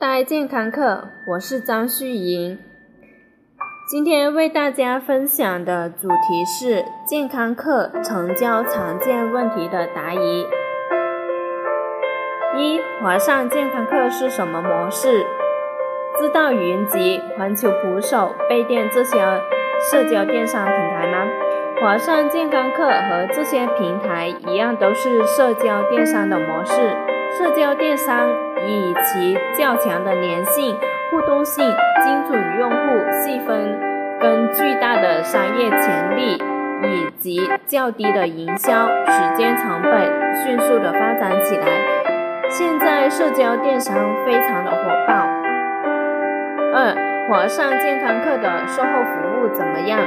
大健康课，我是张旭莹。今天为大家分享的主题是健康课成交常见问题的答疑。一、华上健康课是什么模式？知道云集、环球扶手、贝店这些社交电商平台吗？华上健康课和这些平台一样，都是社交电商的模式。社交电商。以其较强的粘性、互动性、精准用户细分跟巨大的商业潜力，以及较低的营销时间成本，迅速的发展起来。现在社交电商非常的火爆。二，华上健康课的售后服务怎么样？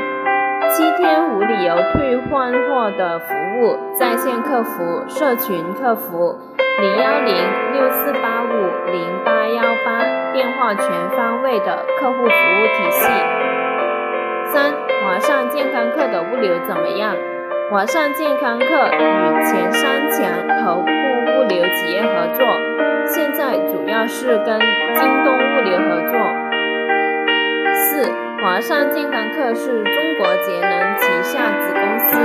七天无理由退换货的服务，在线客服、社群客服。零幺零六四八五零八幺八电话全方位的客户服务体系。三，华上健康课的物流怎么样？华上健康课与前三强头部物流企业合作，现在主要是跟京东物流合作。四，华上健康课是中国节能旗下子公司，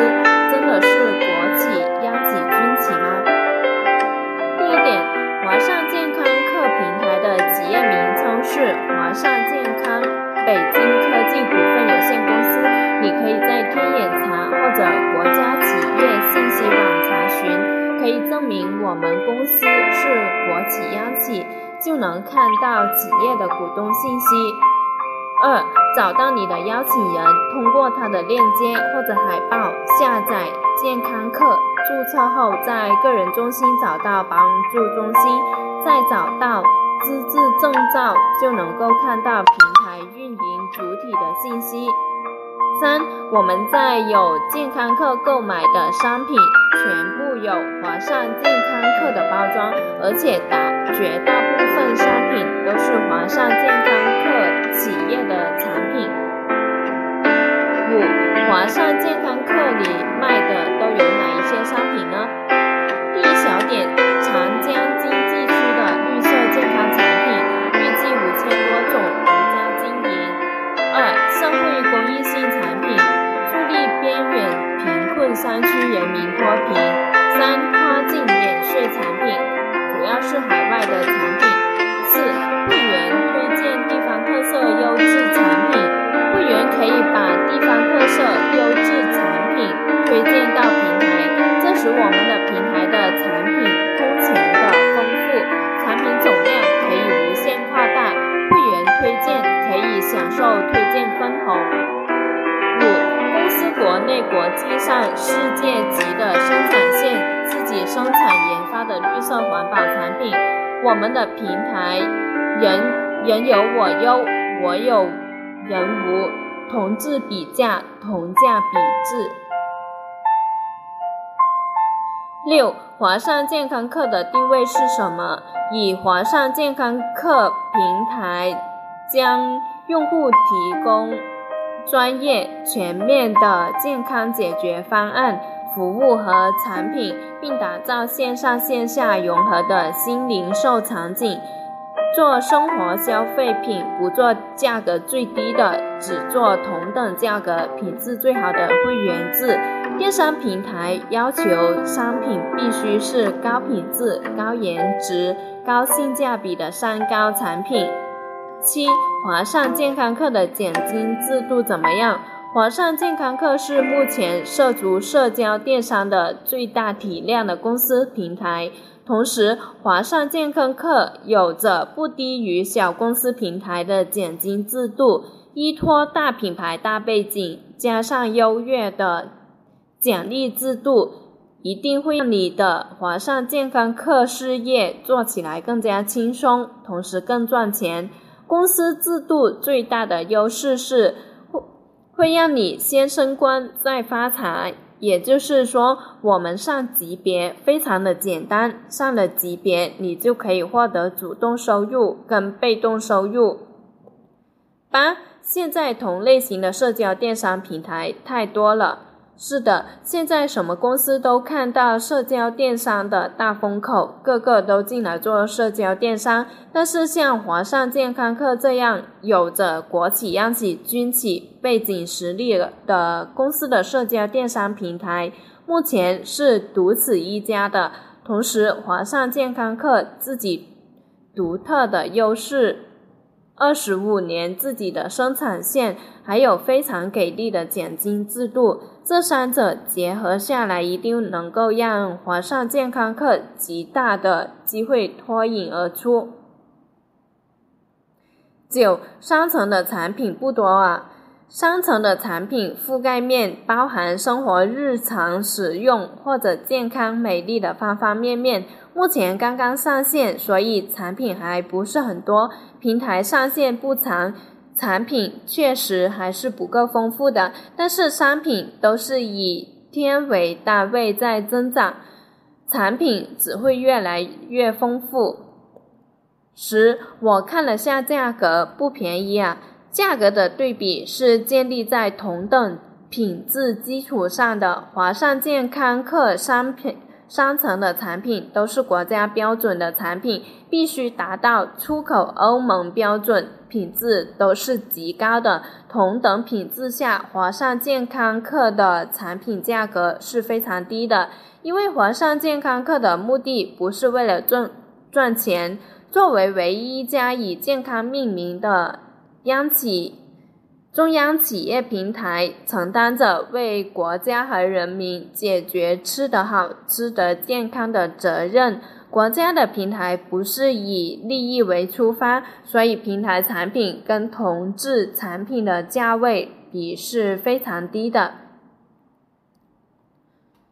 真的是国企央企是华上健康北京科技股份有限公司，你可以在天眼查或者国家企业信息网查询，可以证明我们公司是国企央企，就能看到企业的股东信息。二，找到你的邀请人，通过他的链接或者海报下载健康课。注册后，在个人中心找到帮助中心，再找到是证照，就能够看到平台运营主体的信息。三，我们在有健康课购买的商品，全部有华上健康课的包装，而且大绝大部分商品都是华上健康课企业的产品。五，华上健康课里卖的都有哪一些商品呢？第一小点，世界级的生产线，自己生产研发的绿色环保产品，我们的平台人人有我优，我有人无。同质比价，同价比质。六，华上健康课的定位是什么？以华上健康课平台将用户提供专业、全面的健康解决方案、服务和产品，并打造线上线下融合的新零售场景。做生活消费品，不做价格最低的，只做同等价格、品质最好的会员制。电商平台要求商品必须是高品质、高颜值、高性价比的三高产品。七，华上健康课的奖金制度怎么样？华上健康课是目前涉足社交电商的最大体量的公司平台。同时，华上健康课有着不低于小公司平台的奖金制度，依托大品牌大背景，加上优越的奖励制度，一定会让你的华上健康课事业做起来更加轻松，同时更赚钱。公司制度最大的优势是会会让你先升官再发财。也就是说，我们上级别非常的简单，上了级别，你就可以获得主动收入跟被动收入。八，现在同类型的社交电商平台太多了，是的，现在什么公司都看到社交电商的大风口，个个都进来做社交电商。但是像华上健康课这样有着国企、央企、军企背景实力的公司的社交电商平台，目前是独此一家的。同时，华上健康课自己独特的优势。二十五年自己的生产线，还有非常给力的奖金制度，这三者结合下来，一定能够让华上健康课极大的机会脱颖而出。九，商城的产品不多啊。商城的产品覆盖面包含生活日常使用或者健康美丽的方方面面。目前刚刚上线，所以产品还不是很多。平台上线不长，产品确实还是不够丰富的。但是商品都是以天为单位在增长，产品只会越来越丰富。十，我看了下价格，不便宜啊。价格的对比是建立在同等品质基础上的。华上健康客商品商城的产品都是国家标准的产品，必须达到出口欧盟标准，品质都是极高的。同等品质下，华上健康课的产品价格是非常低的，因为华上健康课的目的不是为了赚赚钱。作为唯一一家以健康命名的。央企、中央企业平台承担着为国家和人民解决吃得好、吃得健康的责任。国家的平台不是以利益为出发，所以平台产品跟同质产品的价位比是非常低的。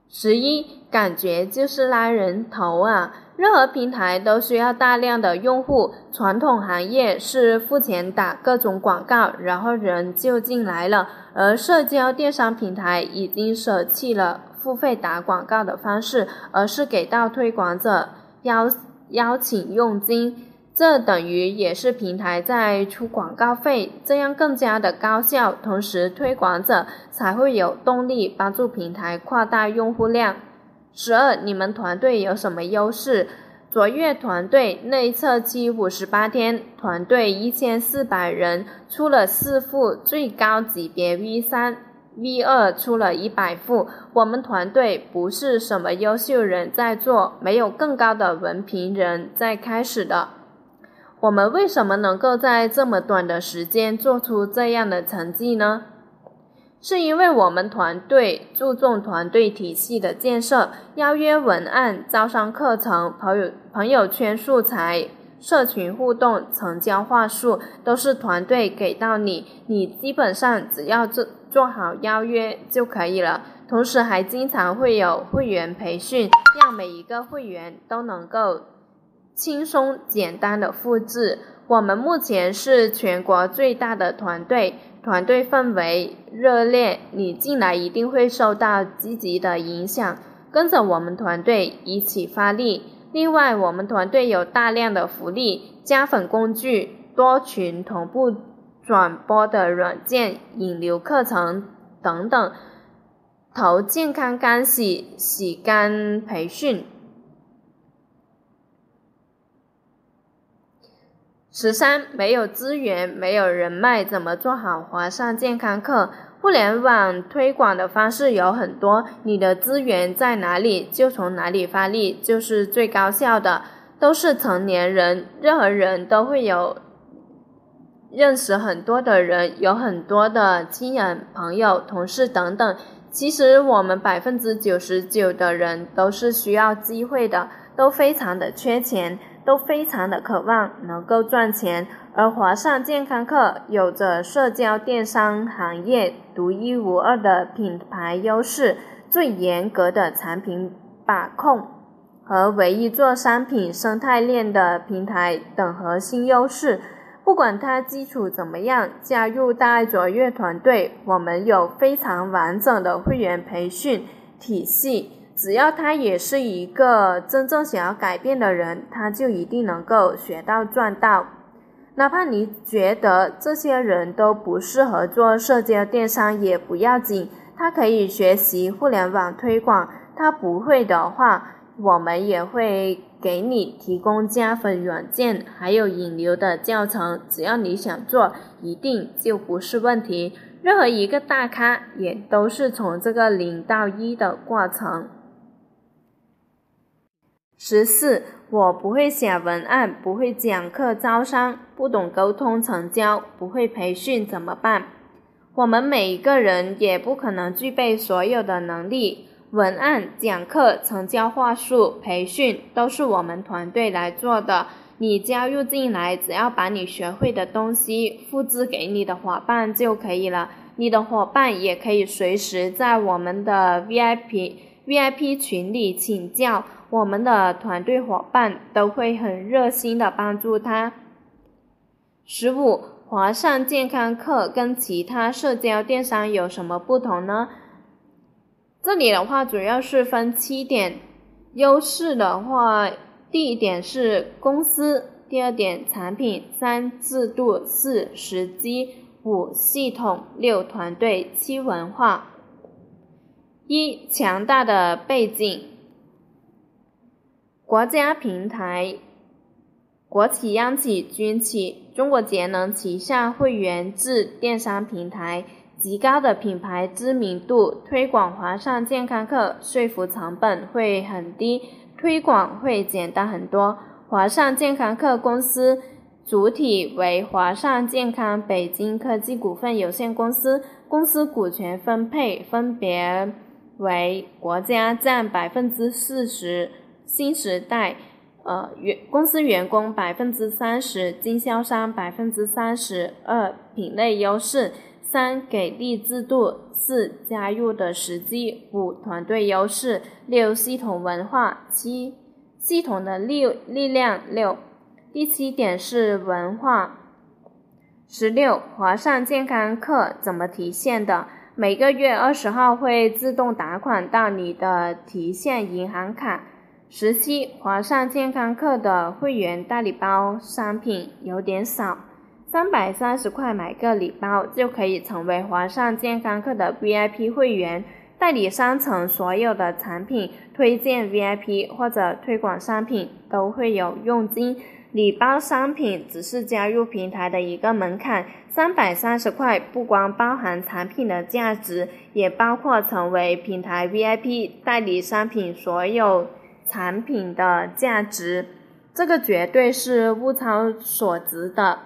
十一，感觉就是拉人头啊！任何平台都需要大量的用户，传统行业是付钱打各种广告，然后人就进来了。而社交电商平台已经舍弃了付费打广告的方式，而是给到推广者邀邀请佣金，这等于也是平台在出广告费，这样更加的高效，同时推广者才会有动力帮助平台扩大用户量。十二，你们团队有什么优势？卓越团队内测期五十八天，团队一千四百人，出了四副最高级别 V 三、V 二，出了一百副。我们团队不是什么优秀人在做，没有更高的文凭人在开始的。我们为什么能够在这么短的时间做出这样的成绩呢？是因为我们团队注重团队体系的建设，邀约文案、招商课程、朋友朋友圈素材、社群互动、成交话术，都是团队给到你，你基本上只要做做好邀约就可以了。同时还经常会有会员培训，让每一个会员都能够轻松简单的复制。我们目前是全国最大的团队。团队氛围热烈，你进来一定会受到积极的影响，跟着我们团队一起发力。另外，我们团队有大量的福利、加粉工具、多群同步转播的软件、引流课程等等，投健康干洗、洗干培训。十三，没有资源，没有人脉，怎么做好华上健康课？互联网推广的方式有很多，你的资源在哪里，就从哪里发力，就是最高效的。都是成年人，任何人都会有认识很多的人，有很多的亲人、朋友、同事等等。其实我们百分之九十九的人都是需要机会的，都非常的缺钱。都非常的渴望能够赚钱，而华上健康课有着社交电商行业独一无二的品牌优势、最严格的产品把控和唯一做商品生态链的平台等核心优势。不管他基础怎么样，加入大爱卓越团队，我们有非常完整的会员培训体系。只要他也是一个真正想要改变的人，他就一定能够学到赚到。哪怕你觉得这些人都不适合做社交电商也不要紧，他可以学习互联网推广。他不会的话，我们也会给你提供加分软件，还有引流的教程。只要你想做，一定就不是问题。任何一个大咖也都是从这个零到一的过程。十四，我不会写文案，不会讲课招商，不懂沟通成交，不会培训，怎么办？我们每一个人也不可能具备所有的能力。文案、讲课、成交话术、培训都是我们团队来做的。你加入进来，只要把你学会的东西复制给你的伙伴就可以了。你的伙伴也可以随时在我们的 VIP VIP 群里请教。我们的团队伙伴都会很热心的帮助他。十五，华上健康课跟其他社交电商有什么不同呢？这里的话主要是分七点，优势的话，第一点是公司，第二点产品，三制度，四时机，五系统，六团队，七文化。一强大的背景。国家平台、国企、央企、军企、中国节能旗下会员制电商平台，极高的品牌知名度，推广华上健康课，说服成本会很低，推广会简单很多。华上健康课公司主体为华上健康北京科技股份有限公司，公司股权分配分别为国家占百分之四十。新时代，呃，员公司员工百分之三十，经销商百分之三十二，品类优势，三给力制度，四加入的时机，五团队优势，六系统文化，七系统的力力量，六第七点是文化，十六华上健康课怎么提现的？每个月二十号会自动打款到你的提现银行卡。十七，华上健康课的会员大礼包商品有点少，三百三十块买个礼包就可以成为华上健康课的 VIP 会员。代理商城所有的产品推荐 VIP 或者推广商品都会有佣金，礼包商品只是加入平台的一个门槛。三百三十块不光包含产品的价值，也包括成为平台 VIP 代理商品所有。产品的价值，这个绝对是物超所值的。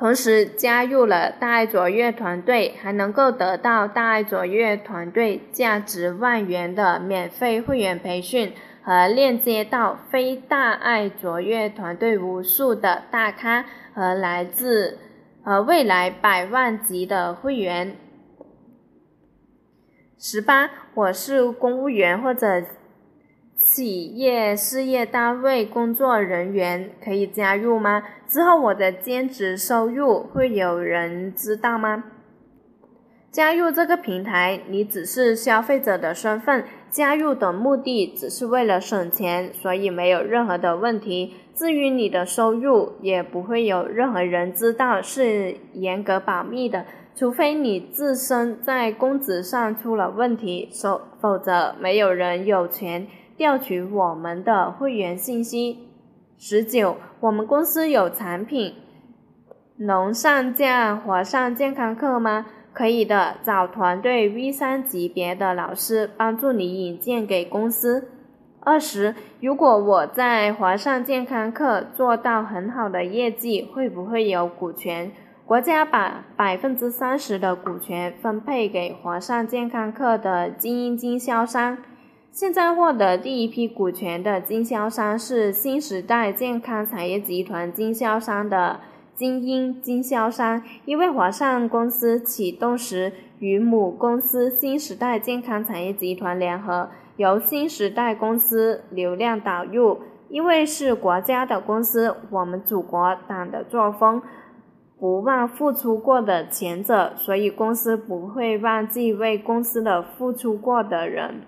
同时加入了大爱卓越团队，还能够得到大爱卓越团队价值万元的免费会员培训，和链接到非大爱卓越团队无数的大咖和来自呃未来百万级的会员。十八，我是公务员或者。企业事业单位工作人员可以加入吗？之后我的兼职收入会有人知道吗？加入这个平台，你只是消费者的身份，加入的目的只是为了省钱，所以没有任何的问题。至于你的收入，也不会有任何人知道，是严格保密的，除非你自身在工资上出了问题，否否则没有人有权。调取我们的会员信息。十九，我们公司有产品能上架华上健康课吗？可以的，找团队 V 三级别的老师帮助你引荐给公司。二十，如果我在华上健康课做到很好的业绩，会不会有股权？国家把百分之三十的股权分配给华上健康课的精英经销商。现在获得第一批股权的经销商是新时代健康产业集团经销商的精英经销商，因为华上公司启动时与母公司新时代健康产业集团联合，由新时代公司流量导入。因为是国家的公司，我们祖国党的作风不忘付出过的前者，所以公司不会忘记为公司的付出过的人。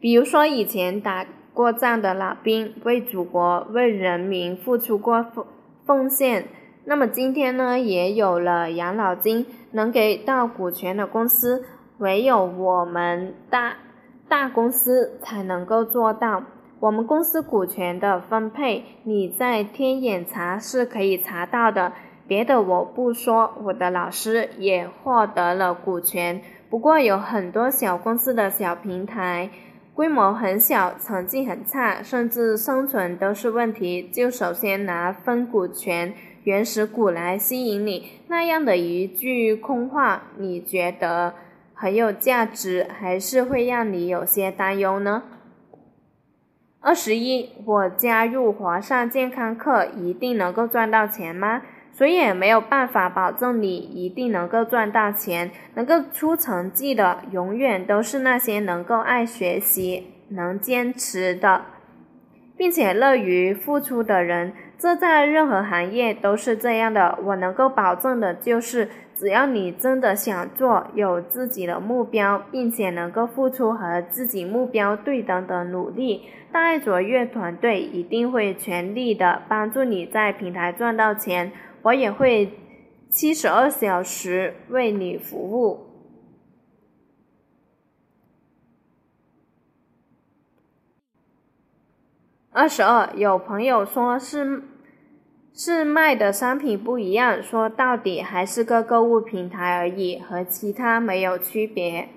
比如说，以前打过仗的老兵，为祖国、为人民付出过奉奉献，那么今天呢，也有了养老金，能给到股权的公司，唯有我们大大公司才能够做到。我们公司股权的分配，你在天眼查是可以查到的。别的我不说，我的老师也获得了股权。不过有很多小公司的小平台，规模很小，成绩很差，甚至生存都是问题。就首先拿分股权。原始股来吸引你，那样的一句空话，你觉得很有价值，还是会让你有些担忧呢？二十一，我加入华上健康课一定能够赚到钱吗？谁也没有办法保证你一定能够赚到钱。能够出成绩的，永远都是那些能够爱学习、能坚持的，并且乐于付出的人。这在任何行业都是这样的。我能够保证的就是，只要你真的想做，有自己的目标，并且能够付出和自己目标对等的努力，大爱卓越团队一定会全力的帮助你在平台赚到钱。我也会七十二小时为你服务。二十二，有朋友说是是卖的商品不一样，说到底还是个购物平台而已，和其他没有区别。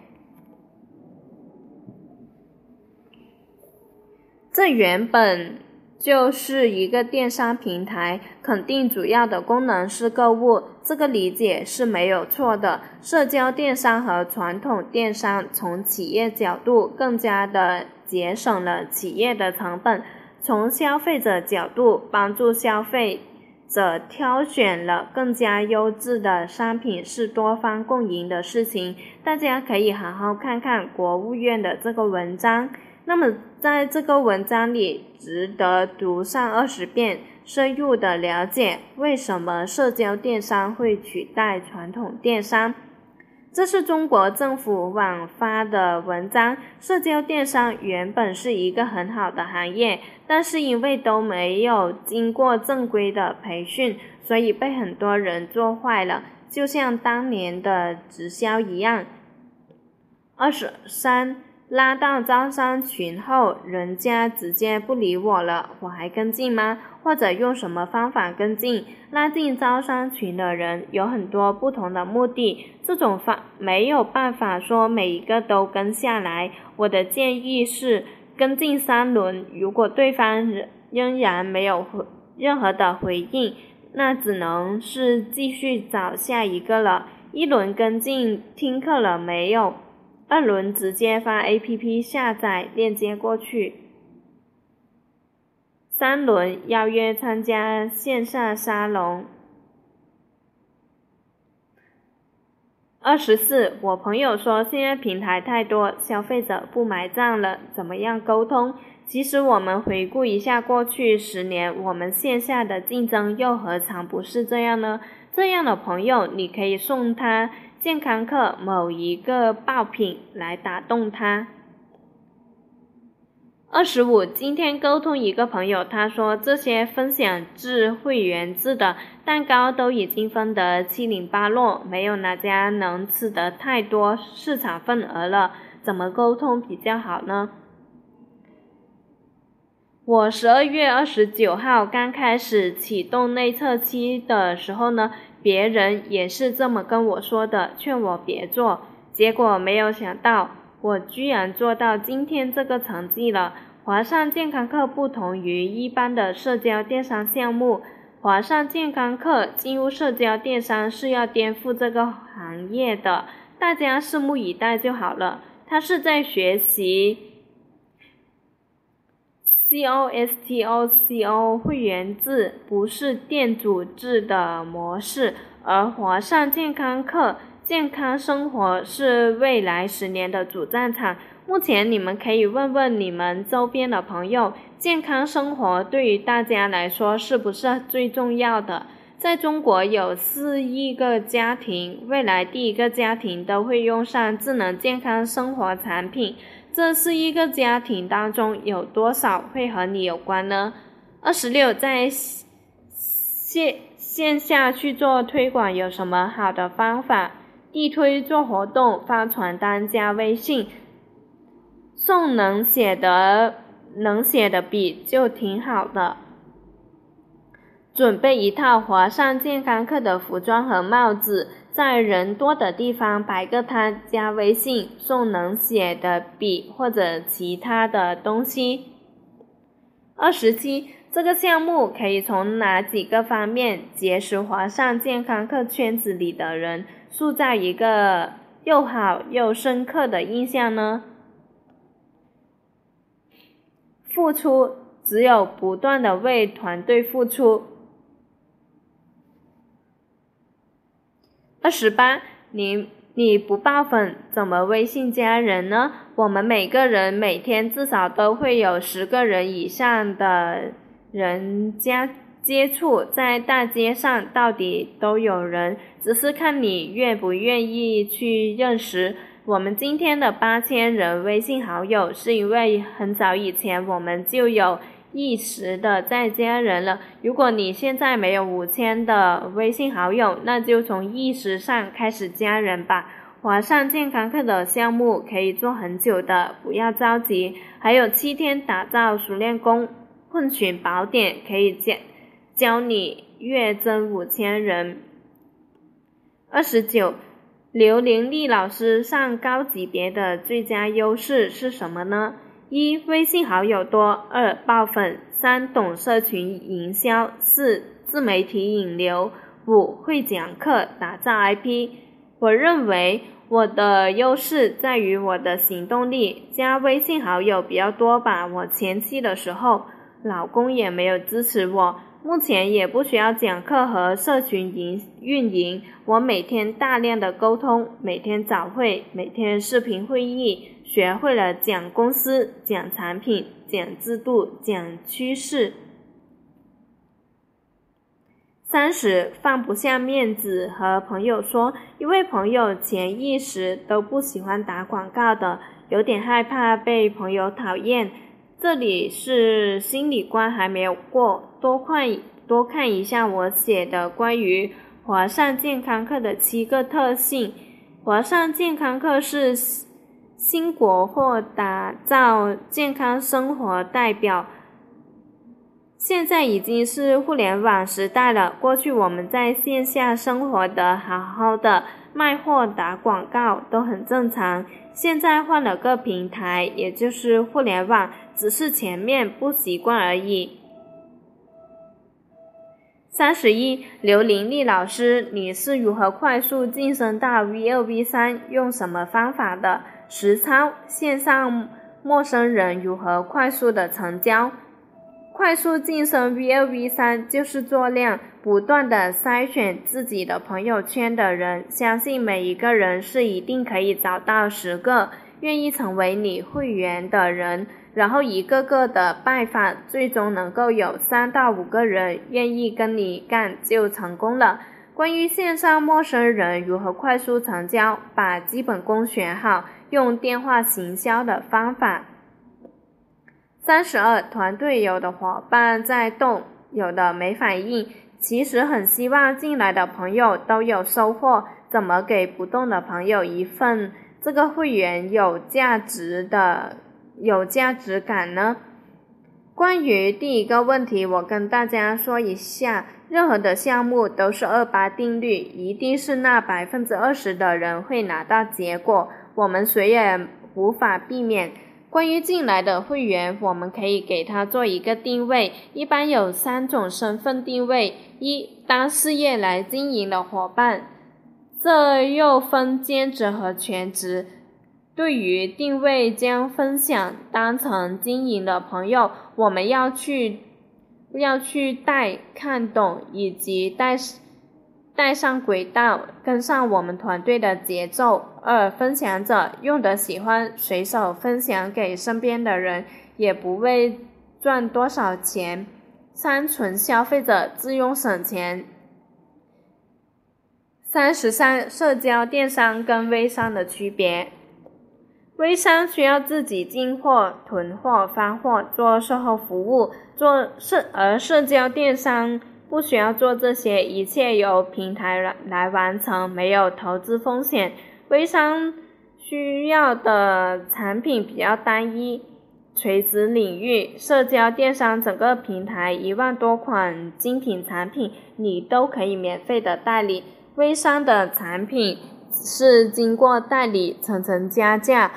这原本就是一个电商平台，肯定主要的功能是购物，这个理解是没有错的。社交电商和传统电商从企业角度更加的节省了企业的成本。从消费者角度，帮助消费者挑选了更加优质的商品是多方共赢的事情。大家可以好好看看国务院的这个文章。那么，在这个文章里，值得读上二十遍，深入的了解为什么社交电商会取代传统电商。这是中国政府网发的文章。社交电商原本是一个很好的行业，但是因为都没有经过正规的培训，所以被很多人做坏了，就像当年的直销一样。二十三。拉到招商群后，人家直接不理我了，我还跟进吗？或者用什么方法跟进？拉进招商群的人有很多不同的目的，这种方没有办法说每一个都跟下来。我的建议是跟进三轮，如果对方仍仍然没有任何的回应，那只能是继续找下一个了。一轮跟进听课了没有？二轮直接发 A P P 下载链接过去。三轮邀约参加线下沙龙。二十四，我朋友说现在平台太多，消费者不买账了，怎么样沟通？其实我们回顾一下过去十年，我们线下的竞争又何尝不是这样呢？这样的朋友，你可以送他。健康课某一个爆品来打动他。二十五，今天沟通一个朋友，他说这些分享制、会员制的蛋糕都已经分得七零八落，没有哪家能吃得太多市场份额了，怎么沟通比较好呢？我十二月二十九号刚开始启动内测期的时候呢。别人也是这么跟我说的，劝我别做。结果没有想到，我居然做到今天这个成绩了。华上健康课不同于一般的社交电商项目，华上健康课进入社交电商是要颠覆这个行业的，大家拭目以待就好了。他是在学习。C O S T O C O 会员制不是店主制的模式，而华上健康课健康生活是未来十年的主战场。目前你们可以问问你们周边的朋友，健康生活对于大家来说是不是最重要的？在中国有四亿个家庭，未来第一个家庭都会用上智能健康生活产品。这是一个家庭当中有多少会和你有关呢？二十六，在线线下去做推广有什么好的方法？地推做活动，发传单，加微信，送能写的能写的笔就挺好的。准备一套华上健康课的服装和帽子，在人多的地方摆个摊，加微信送能写的笔或者其他的东西。二十七，这个项目可以从哪几个方面结识华上健康课圈子里的人，塑造一个又好又深刻的印象呢？付出，只有不断的为团队付出。二十八，你你不爆粉怎么微信加人呢？我们每个人每天至少都会有十个人以上的人加接触，在大街上到底都有人，只是看你愿不愿意去认识。我们今天的八千人微信好友，是因为很早以前我们就有。一时的再加人了。如果你现在没有五千的微信好友，那就从意识上开始加人吧。华上健康课的项目可以做很久的，不要着急。还有七天打造熟练工混群宝典，可以教教你月增五千人。二十九，刘玲丽老师上高级别的最佳优势是什么呢？一微信好友多，二爆粉，三懂社群营销，四自媒体引流，五会讲课打造 IP。我认为我的优势在于我的行动力，加微信好友比较多吧。我前期的时候，老公也没有支持我。目前也不需要讲课和社群营运营，我每天大量的沟通，每天早会，每天视频会议，学会了讲公司、讲产品、讲制度、讲趋势。三十放不下面子和朋友说，因为朋友潜意识都不喜欢打广告的，有点害怕被朋友讨厌。这里是心理关还没有过，多看多看一下我写的关于华上健康课的七个特性。华上健康课是新国货打造健康生活代表。现在已经是互联网时代了，过去我们在线下生活的好好的，卖货打广告都很正常。现在换了个平台，也就是互联网，只是前面不习惯而已。三十一，刘玲丽老师，你是如何快速晋升到 V 二 V 三？用什么方法的？实操线上陌生人如何快速的成交？快速晋升 V 二 V 三就是做量，不断的筛选自己的朋友圈的人，相信每一个人是一定可以找到十个愿意成为你会员的人，然后一个个的拜访，最终能够有三到五个人愿意跟你干，就成功了。关于线上陌生人如何快速成交，把基本功学好，用电话行销的方法。三十二，团队有的伙伴在动，有的没反应。其实很希望进来的朋友都有收获。怎么给不动的朋友一份这个会员有价值的、有价值感呢？关于第一个问题，我跟大家说一下：任何的项目都是二八定律，一定是那百分之二十的人会拿到结果，我们谁也无法避免。关于进来的会员，我们可以给他做一个定位，一般有三种身份定位：一当事业来经营的伙伴，这又分兼职和全职。对于定位将分享当成经营的朋友，我们要去要去带看懂以及带。带上轨道，跟上我们团队的节奏。二分享者用的喜欢，随手分享给身边的人，也不为赚多少钱。三纯消费者自用省钱。三十三社交电商跟微商的区别。微商需要自己进货、囤货、发货，做售后服务，做社而社交电商。不需要做这些，一切由平台来来完成，没有投资风险。微商需要的产品比较单一，垂直领域社交电商整个平台一万多款精品产品，你都可以免费的代理。微商的产品是经过代理层层加价。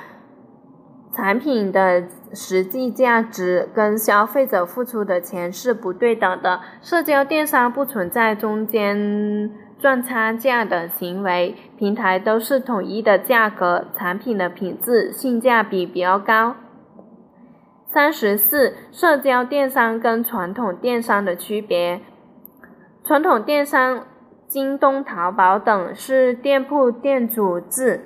产品的实际价值跟消费者付出的钱是不对等的。社交电商不存在中间赚差价的行为，平台都是统一的价格，产品的品质性价比比较高。三十四，社交电商跟传统电商的区别。传统电商，京东、淘宝等是店铺店主制。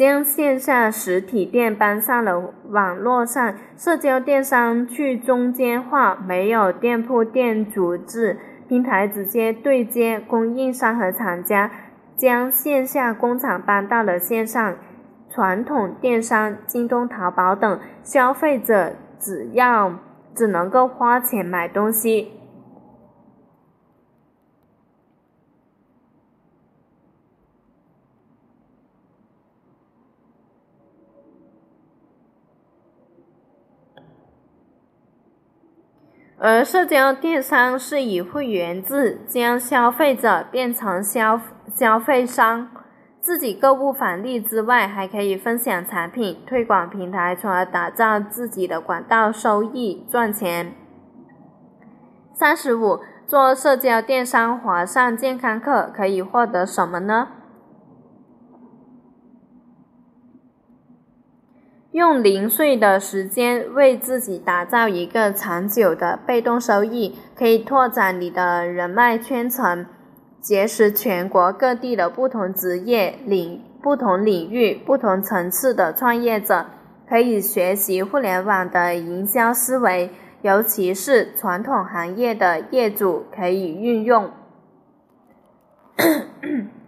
将线下实体店搬上了网络上，社交电商去中间化，没有店铺店主制，平台直接对接供应商和厂家，将线下工厂搬到了线上。传统电商，京东、淘宝等，消费者只要只能够花钱买东西。而社交电商是以会员制将消费者变成消消费商，自己购物返利之外，还可以分享产品、推广平台，从而打造自己的管道收益赚钱。三十五，做社交电商华上健康课可以获得什么呢？用零碎的时间为自己打造一个长久的被动收益，可以拓展你的人脉圈层，结识全国各地的不同职业领、不同领域、不同层次的创业者，可以学习互联网的营销思维，尤其是传统行业的业主可以运用。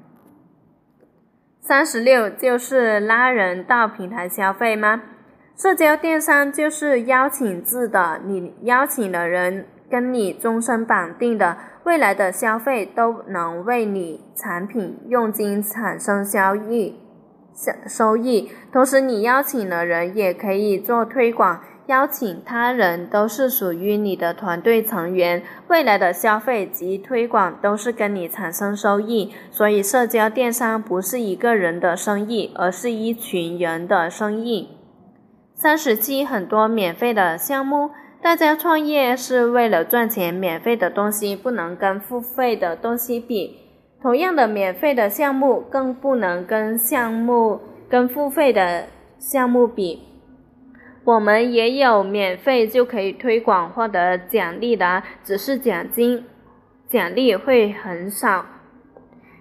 三十六就是拉人到平台消费吗？社交电商就是邀请制的，你邀请的人跟你终身绑定的，未来的消费都能为你产品佣金产生交易收收益。同时，你邀请的人也可以做推广。邀请他人都是属于你的团队成员，未来的消费及推广都是跟你产生收益。所以，社交电商不是一个人的生意，而是一群人的生意。三十七，很多免费的项目，大家创业是为了赚钱，免费的东西不能跟付费的东西比。同样的，免费的项目更不能跟项目跟付费的项目比。我们也有免费就可以推广获得奖励的，只是奖金奖励会很少。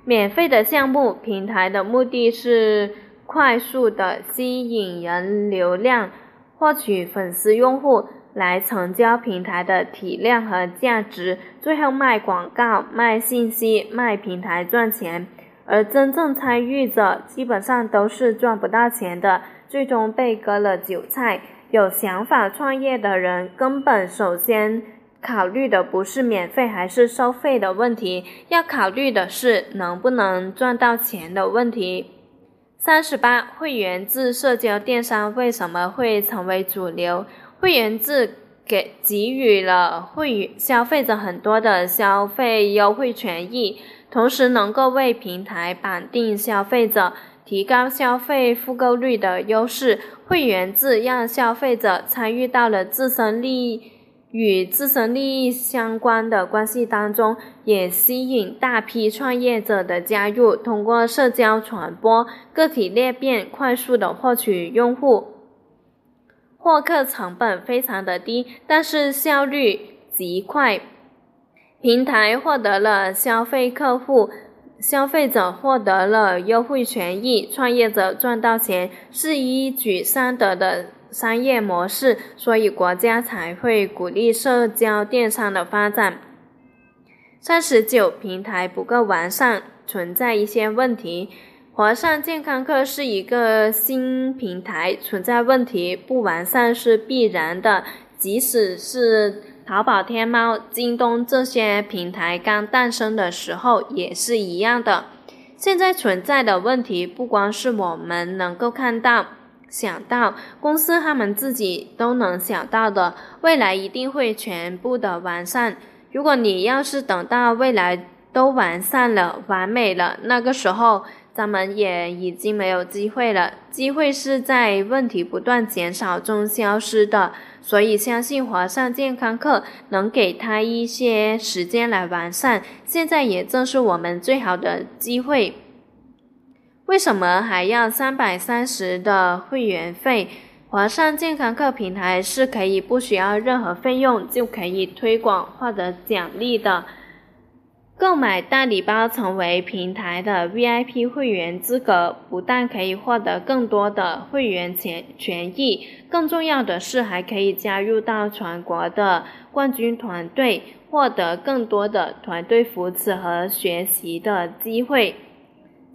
免费的项目平台的目的是快速的吸引人流量，获取粉丝用户，来成交平台的体量和价值，最后卖广告、卖信息、卖平台赚钱。而真正参与者基本上都是赚不到钱的。最终被割了韭菜。有想法创业的人，根本首先考虑的不是免费还是收费的问题，要考虑的是能不能赚到钱的问题。三十八，会员制社交电商为什么会成为主流？会员制给给予了会员消费者很多的消费优惠权益，同时能够为平台绑定消费者。提高消费复购率的优势，会员制让消费者参与到了自身利益与自身利益相关的关系当中，也吸引大批创业者的加入。通过社交传播，个体裂变，快速的获取用户，获客成本非常的低，但是效率极快，平台获得了消费客户。消费者获得了优惠权益，创业者赚到钱，是一举三得的商业模式，所以国家才会鼓励社交电商的发展。三十九，平台不够完善，存在一些问题。华上健康课是一个新平台，存在问题，不完善是必然的。即使是淘宝、天猫、京东这些平台刚诞生的时候也是一样的。现在存在的问题不光是我们能够看到、想到，公司他们自己都能想到的，未来一定会全部的完善。如果你要是等到未来都完善了、完美了，那个时候。咱们也已经没有机会了，机会是在问题不断减少中消失的，所以相信华上健康课能给他一些时间来完善，现在也正是我们最好的机会。为什么还要三百三十的会员费？华上健康课平台是可以不需要任何费用就可以推广获得奖励的。购买大礼包，成为平台的 VIP 会员资格，不但可以获得更多的会员权权益，更重要的是还可以加入到全国的冠军团队，获得更多的团队扶持和学习的机会。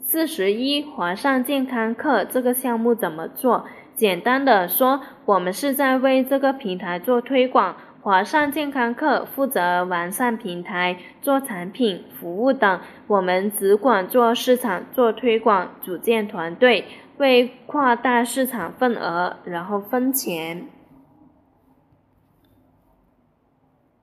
四十一，华上健康课这个项目怎么做？简单的说，我们是在为这个平台做推广。华上健康课负责完善平台、做产品、服务等，我们只管做市场、做推广，组建团队，为扩大市场份额，然后分钱。